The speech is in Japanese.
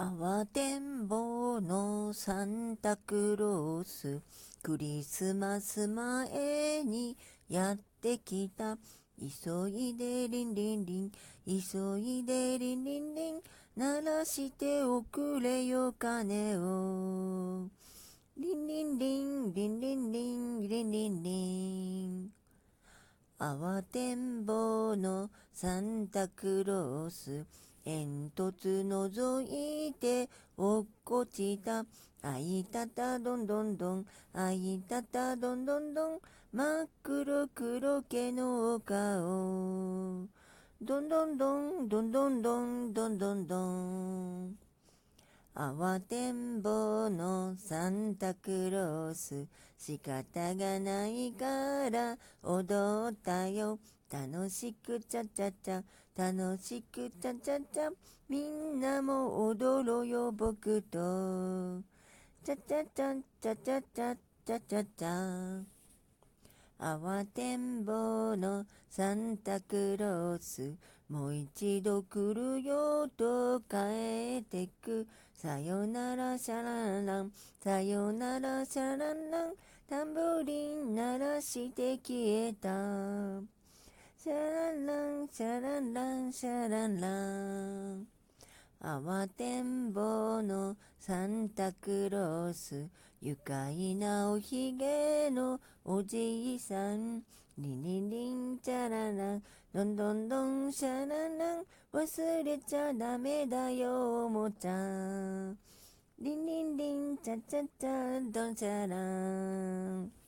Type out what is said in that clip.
慌てんぼうのサンタクロースクリスマス前にやってきた。急いでリンリンリン。急いでリンリンリン鳴らしておくれよ鐘を。リンリンリンリンリンリンリンリンリン。慌てんぼうのサンタクロース煙突覗いて落っこちた。あいたたどんどんどん。あいたたどんどんどん。真っ黒黒毛のお顔。どんどんどんどんどんどんどんどんどん。慌てんぼうのサンタクロース仕方がないから踊ったよ楽しくちゃちゃちゃ、楽しくちゃちゃちゃ、みんなも踊ろうよ僕と。ちゃちゃちゃちゃちゃちゃちゃちゃちゃ。慌てんぼうのサンタクロース、もう一度来るよと帰ってく。さよならシャランラン、さよならシャランラン、タンブリン鳴らして消えた。シャランラン、シャランラン、シャランラン。慌てんぼうのサンタクロース。愉快なおひげのおじいさん。リリリン、チャララン、どんどんどん、シャララン。忘れちゃダメだよ、おもちゃ。リンリンリン、チャチャチャ、ドンシャラン。